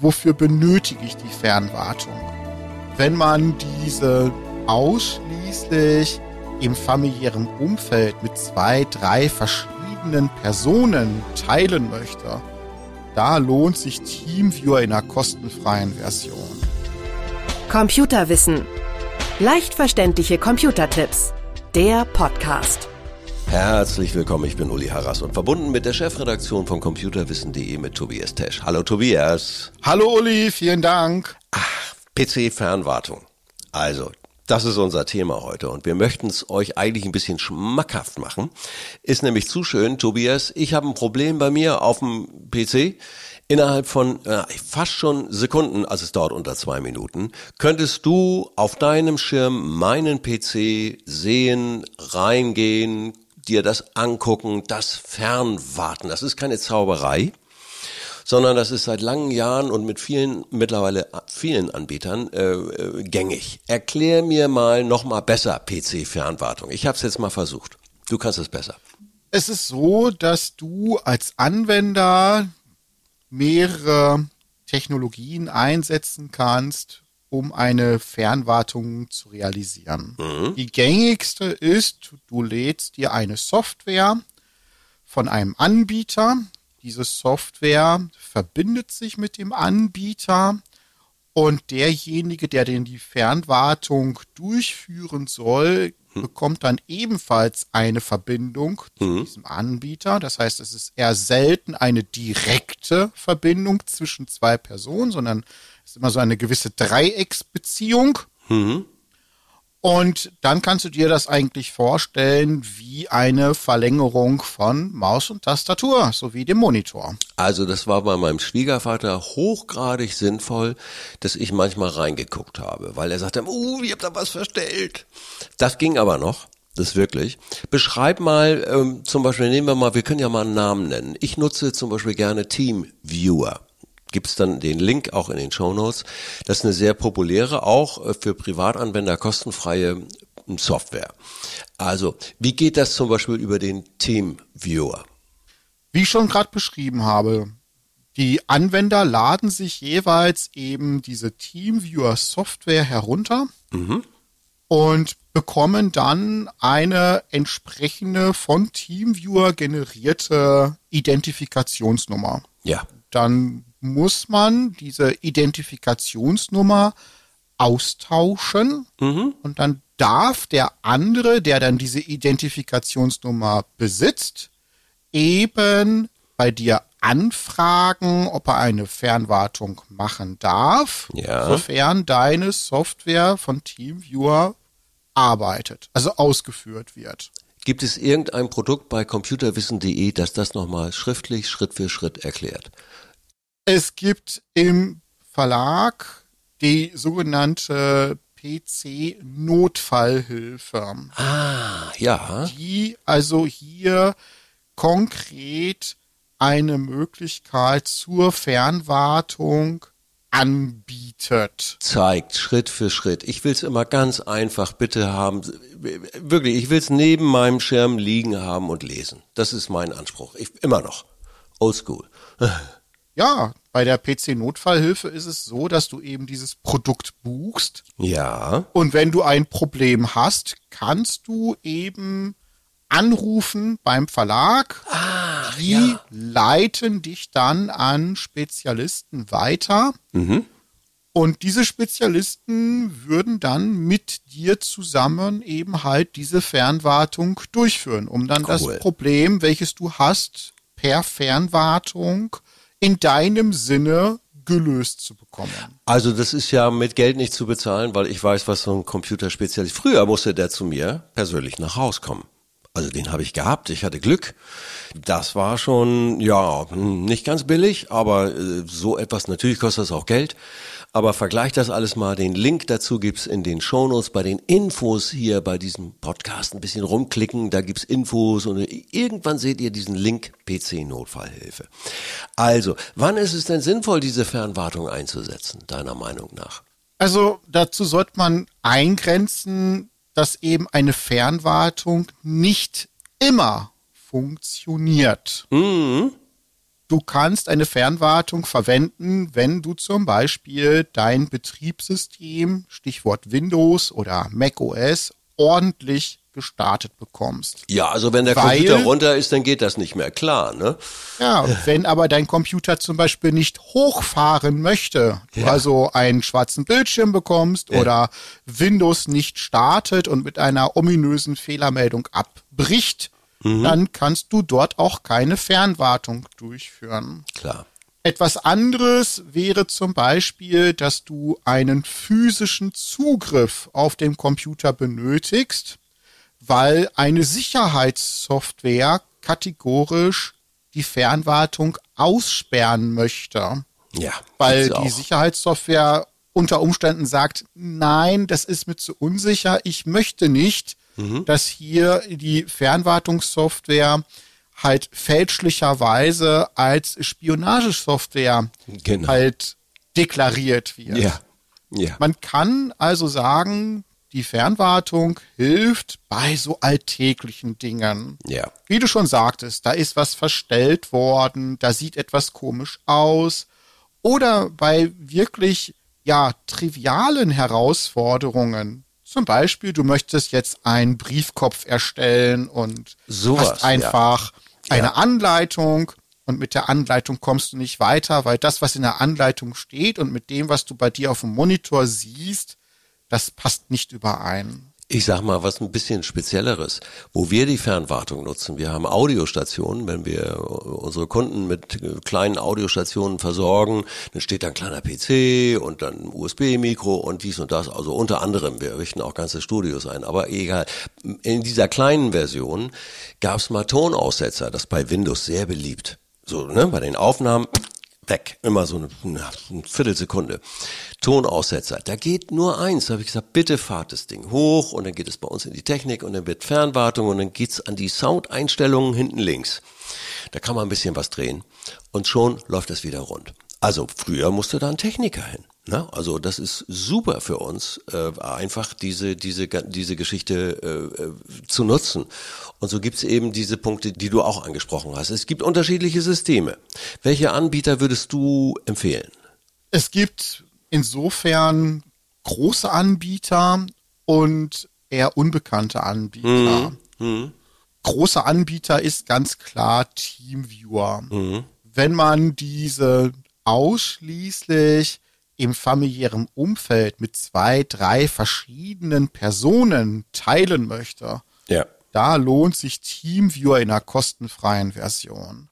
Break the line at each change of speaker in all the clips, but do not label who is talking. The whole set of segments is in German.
wofür benötige ich die Fernwartung? Wenn man diese ausschließlich im familiären Umfeld mit zwei, drei verschiedenen Personen teilen möchte, da lohnt sich TeamViewer in einer kostenfreien Version.
Computerwissen. Leicht verständliche Computertipps. Der Podcast.
Herzlich willkommen, ich bin Uli Harras und verbunden mit der Chefredaktion von computerwissen.de mit Tobias Tesch. Hallo Tobias.
Hallo Uli, vielen Dank.
Ach, PC-Fernwartung. Also, das ist unser Thema heute und wir möchten es euch eigentlich ein bisschen schmackhaft machen. Ist nämlich zu schön, Tobias. Ich habe ein Problem bei mir auf dem PC. Innerhalb von äh, fast schon Sekunden, also es dauert unter zwei Minuten, könntest du auf deinem Schirm meinen PC sehen, reingehen, dir das angucken, das fernwarten. Das ist keine Zauberei sondern das ist seit langen Jahren und mit vielen, mittlerweile vielen Anbietern äh, äh, gängig. Erklär mir mal nochmal besser PC-Fernwartung. Ich habe es jetzt mal versucht. Du kannst es besser.
Es ist so, dass du als Anwender mehrere Technologien einsetzen kannst, um eine Fernwartung zu realisieren. Mhm. Die gängigste ist, du lädst dir eine Software von einem Anbieter, diese Software verbindet sich mit dem Anbieter und derjenige, der denn die Fernwartung durchführen soll, hm. bekommt dann ebenfalls eine Verbindung zu hm. diesem Anbieter. Das heißt, es ist eher selten eine direkte Verbindung zwischen zwei Personen, sondern ist immer so eine gewisse Dreiecksbeziehung. Mhm. Und dann kannst du dir das eigentlich vorstellen wie eine Verlängerung von Maus und Tastatur sowie dem Monitor.
Also das war bei meinem Schwiegervater hochgradig sinnvoll, dass ich manchmal reingeguckt habe, weil er sagte, uh, ich hab da was verstellt. Das ging aber noch. Das wirklich. Beschreib mal, ähm, zum Beispiel, nehmen wir mal, wir können ja mal einen Namen nennen. Ich nutze zum Beispiel gerne TeamViewer gibt's dann den Link auch in den Show Notes. Das ist eine sehr populäre, auch äh, für Privatanwender kostenfreie ähm, Software. Also, wie geht das zum Beispiel über den Team Viewer?
Wie ich schon gerade beschrieben habe, die Anwender laden sich jeweils eben diese TeamViewer Software herunter mhm. und bekommen dann eine entsprechende von TeamViewer generierte Identifikationsnummer.
Ja.
Dann muss man diese Identifikationsnummer austauschen mhm. und dann darf der andere, der dann diese Identifikationsnummer besitzt, eben bei dir anfragen, ob er eine Fernwartung machen darf, ja. sofern deine Software von TeamViewer arbeitet, also ausgeführt wird.
Gibt es irgendein Produkt bei computerwissen.de, das das nochmal schriftlich Schritt für Schritt erklärt?
Es gibt im Verlag die sogenannte PC-Notfallhilfe.
Ah, ja.
Die also hier konkret eine Möglichkeit zur Fernwartung anbietet.
Zeigt Schritt für Schritt. Ich will es immer ganz einfach bitte haben. Wirklich, ich will es neben meinem Schirm liegen haben und lesen. Das ist mein Anspruch. Ich, immer noch. Oldschool.
Ja, bei der PC-Notfallhilfe ist es so, dass du eben dieses Produkt buchst.
Ja.
Und wenn du ein Problem hast, kannst du eben anrufen beim Verlag.
Ah,
die ja. leiten dich dann an Spezialisten weiter. Mhm. Und diese Spezialisten würden dann mit dir zusammen eben halt diese Fernwartung durchführen, um dann cool. das Problem, welches du hast, per Fernwartung in deinem Sinne gelöst zu bekommen.
Also das ist ja mit Geld nicht zu bezahlen, weil ich weiß, was so ein Computerspezialist. Früher musste der zu mir persönlich nach Haus kommen. Also den habe ich gehabt, ich hatte Glück. Das war schon, ja, nicht ganz billig, aber äh, so etwas, natürlich kostet das auch Geld. Aber vergleicht das alles mal. Den Link dazu gibt's in den Shownotes bei den Infos hier bei diesem Podcast. Ein bisschen rumklicken, da gibt's Infos und irgendwann seht ihr diesen Link PC Notfallhilfe. Also, wann ist es denn sinnvoll, diese Fernwartung einzusetzen, deiner Meinung nach?
Also, dazu sollte man eingrenzen, dass eben eine Fernwartung nicht immer funktioniert. Mhm. Du kannst eine Fernwartung verwenden, wenn du zum Beispiel dein Betriebssystem, Stichwort Windows oder Mac OS, ordentlich gestartet bekommst.
Ja, also wenn der Weil, Computer runter ist, dann geht das nicht mehr, klar, ne?
Ja, wenn aber dein Computer zum Beispiel nicht hochfahren möchte, ja. also einen schwarzen Bildschirm bekommst ja. oder Windows nicht startet und mit einer ominösen Fehlermeldung abbricht, mhm. dann kannst du dort auch keine Fernwartung durchführen.
Klar.
Etwas anderes wäre zum Beispiel, dass du einen physischen Zugriff auf dem Computer benötigst weil eine Sicherheitssoftware kategorisch die Fernwartung aussperren möchte.
Ja.
Weil die. Sicherheitssoftware unter Umständen sagt, nein, das ist mir zu unsicher, ich möchte nicht, mhm. dass hier die Fernwartungssoftware halt fälschlicherweise als Spionagesoftware genau. halt deklariert wird.
Ja. Ja.
Man kann also sagen, die Fernwartung hilft bei so alltäglichen Dingen.
Ja.
Wie du schon sagtest, da ist was verstellt worden, da sieht etwas komisch aus. Oder bei wirklich, ja, trivialen Herausforderungen. Zum Beispiel, du möchtest jetzt einen Briefkopf erstellen und
so
hast einfach ja. eine ja. Anleitung und mit der Anleitung kommst du nicht weiter, weil das, was in der Anleitung steht und mit dem, was du bei dir auf dem Monitor siehst, das passt nicht überein.
Ich sag mal was ein bisschen spezielleres, wo wir die Fernwartung nutzen. Wir haben Audiostationen, wenn wir unsere Kunden mit kleinen Audiostationen versorgen, dann steht da ein kleiner PC und dann ein USB-Mikro und dies und das. Also unter anderem, wir richten auch ganze Studios ein, aber egal. In dieser kleinen Version gab es mal Tonaussetzer, das bei Windows sehr beliebt. So, ne, bei den Aufnahmen weg. Immer so eine, eine Viertelsekunde. Tonaussetzer. Da geht nur eins. Da habe ich gesagt, bitte fahrt das Ding hoch und dann geht es bei uns in die Technik und dann wird Fernwartung und dann geht's an die Soundeinstellungen hinten links. Da kann man ein bisschen was drehen und schon läuft das wieder rund. Also früher musste da ein Techniker hin. Ne? Also das ist super für uns, äh, einfach diese, diese, diese Geschichte äh, äh zu nutzen. Und so gibt es eben diese Punkte, die du auch angesprochen hast. Es gibt unterschiedliche Systeme. Welche Anbieter würdest du empfehlen?
Es gibt insofern große Anbieter und eher unbekannte Anbieter. Mhm. Mhm. Große Anbieter ist ganz klar Teamviewer. Mhm. Wenn man diese ausschließlich im familiären Umfeld mit zwei, drei verschiedenen Personen teilen möchte,
ja.
da lohnt sich Teamviewer in einer kostenfreien Version.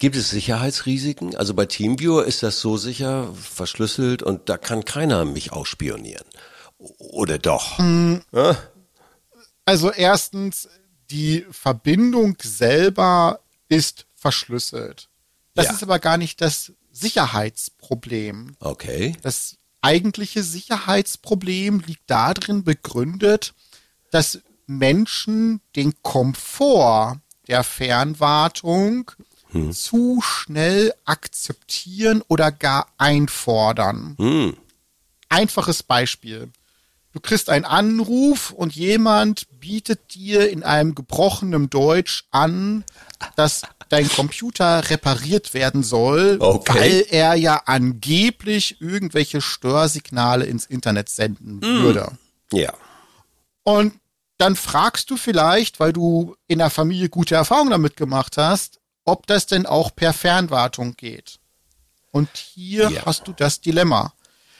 Gibt es Sicherheitsrisiken? Also bei Teamviewer ist das so sicher verschlüsselt und da kann keiner mich ausspionieren. Oder doch?
Mm, also erstens, die Verbindung selber ist verschlüsselt. Das ja. ist aber gar nicht das Sicherheitsproblem.
Okay.
Das eigentliche Sicherheitsproblem liegt darin begründet, dass Menschen den Komfort der Fernwartung hm. zu schnell akzeptieren oder gar einfordern. Hm. Einfaches Beispiel. Du kriegst einen Anruf und jemand bietet dir in einem gebrochenen Deutsch an, dass dein Computer repariert werden soll, okay. weil er ja angeblich irgendwelche Störsignale ins Internet senden mm. würde.
Ja.
Und dann fragst du vielleicht, weil du in der Familie gute Erfahrungen damit gemacht hast, ob das denn auch per Fernwartung geht. Und hier ja. hast du das Dilemma.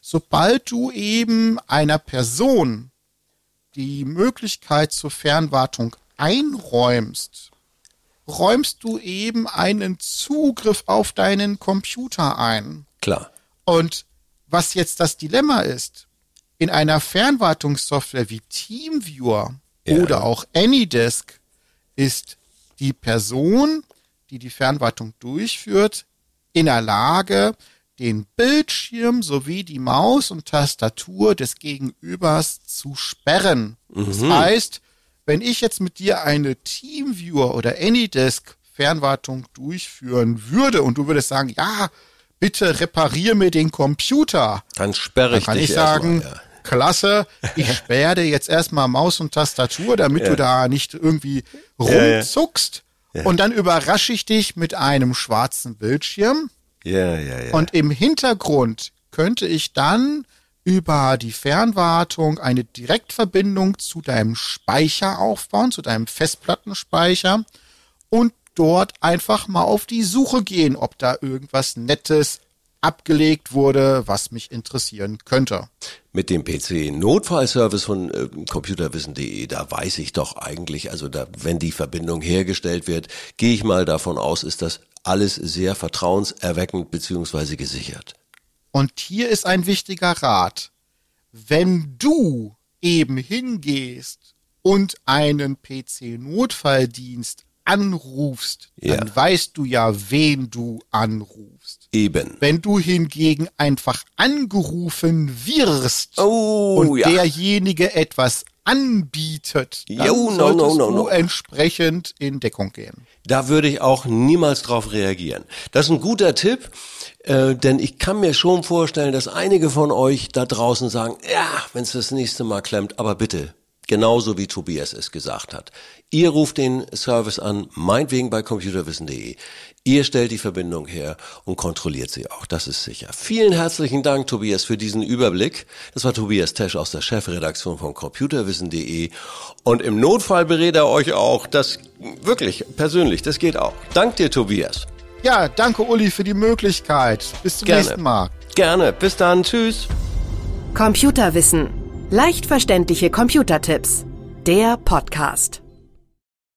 Sobald du eben einer Person die Möglichkeit zur Fernwartung einräumst, räumst du eben einen Zugriff auf deinen Computer ein.
Klar.
Und was jetzt das Dilemma ist, in einer Fernwartungssoftware wie TeamViewer ja. oder auch AnyDesk ist die Person, die die Fernwartung durchführt, in der Lage, den Bildschirm sowie die Maus und Tastatur des Gegenübers zu sperren. Mhm. Das heißt, wenn ich jetzt mit dir eine Teamviewer oder Anydesk Fernwartung durchführen würde und du würdest sagen, ja, bitte reparier mir den Computer.
Dann sperre ich
dann kann dich ich sagen, mal, ja. klasse, ich sperre dir jetzt erstmal Maus und Tastatur, damit ja. du da nicht irgendwie rumzuckst. Ja. Und dann überrasche ich dich mit einem schwarzen Bildschirm.
Ja, ja, ja.
Und im Hintergrund könnte ich dann über die Fernwartung eine Direktverbindung zu deinem Speicher aufbauen, zu deinem Festplattenspeicher und dort einfach mal auf die Suche gehen, ob da irgendwas Nettes abgelegt wurde, was mich interessieren könnte.
Mit dem PC-Notfallservice von äh, computerwissen.de, da weiß ich doch eigentlich, also da, wenn die Verbindung hergestellt wird, gehe ich mal davon aus, ist das alles sehr vertrauenserweckend beziehungsweise gesichert.
Und hier ist ein wichtiger Rat. Wenn du eben hingehst und einen PC-Notfalldienst anrufst, ja. dann weißt du ja, wen du anrufst.
Eben.
Wenn du hingegen einfach angerufen wirst
oh,
und
ja.
derjenige etwas anbietet, dann jo, no, no, no, du entsprechend in Deckung gehen.
Da würde ich auch niemals drauf reagieren. Das ist ein guter Tipp, äh, denn ich kann mir schon vorstellen, dass einige von euch da draußen sagen, ja, wenn es das nächste Mal klemmt, aber bitte, Genauso wie Tobias es gesagt hat. Ihr ruft den Service an, meinetwegen bei computerwissen.de. Ihr stellt die Verbindung her und kontrolliert sie auch. Das ist sicher. Vielen herzlichen Dank, Tobias, für diesen Überblick. Das war Tobias Tesch aus der Chefredaktion von computerwissen.de. Und im Notfall berät er euch auch. Das wirklich persönlich, das geht auch. Dank dir, Tobias.
Ja, danke, Uli, für die Möglichkeit. Bis zum Gerne. nächsten Mal.
Gerne. Bis dann. Tschüss.
Computerwissen Leicht verständliche Computertipps. Der Podcast.